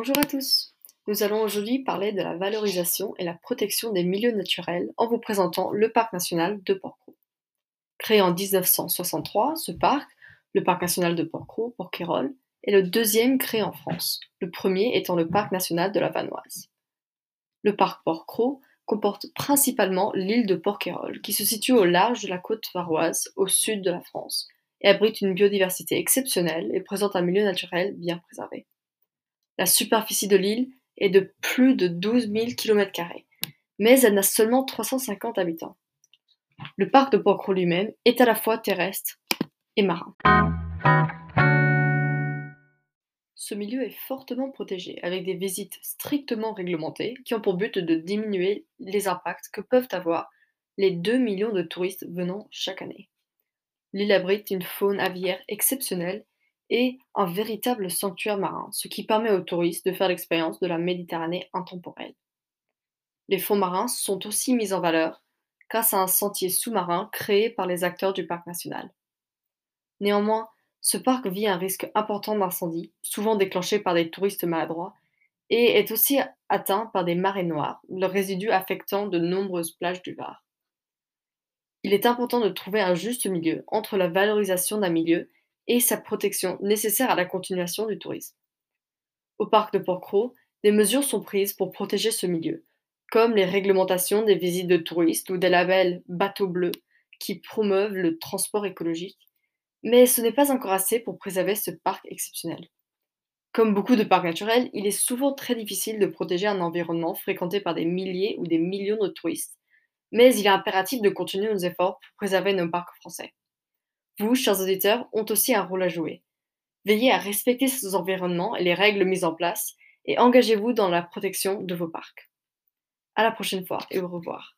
Bonjour à tous. Nous allons aujourd'hui parler de la valorisation et la protection des milieux naturels en vous présentant le parc national de Porquerolles. Créé en 1963, ce parc, le parc national de Porquerolles, Porquerolles, est le deuxième créé en France, le premier étant le parc national de la Vanoise. Le parc Porquerolles comporte principalement l'île de Porquerolles, qui se situe au large de la côte varoise, au sud de la France, et abrite une biodiversité exceptionnelle et présente un milieu naturel bien préservé. La superficie de l'île est de plus de 12 000 km, mais elle n'a seulement 350 habitants. Le parc de Porquerolles lui-même est à la fois terrestre et marin. Ce milieu est fortement protégé, avec des visites strictement réglementées qui ont pour but de diminuer les impacts que peuvent avoir les 2 millions de touristes venant chaque année. L'île abrite une faune aviaire exceptionnelle et un véritable sanctuaire marin, ce qui permet aux touristes de faire l'expérience de la Méditerranée intemporelle. Les fonds marins sont aussi mis en valeur grâce à un sentier sous-marin créé par les acteurs du parc national. Néanmoins, ce parc vit un risque important d'incendie, souvent déclenché par des touristes maladroits, et est aussi atteint par des marées noires, le résidu affectant de nombreuses plages du Var. Il est important de trouver un juste milieu entre la valorisation d'un milieu et sa protection nécessaire à la continuation du tourisme. Au parc de Porquerolles, des mesures sont prises pour protéger ce milieu, comme les réglementations des visites de touristes ou des labels bateaux bleus qui promeuvent le transport écologique, mais ce n'est pas encore assez pour préserver ce parc exceptionnel. Comme beaucoup de parcs naturels, il est souvent très difficile de protéger un environnement fréquenté par des milliers ou des millions de touristes, mais il est impératif de continuer nos efforts pour préserver nos parcs français. Vous, chers auditeurs, ont aussi un rôle à jouer. Veillez à respecter ces environnements et les règles mises en place et engagez-vous dans la protection de vos parcs. À la prochaine fois et au revoir.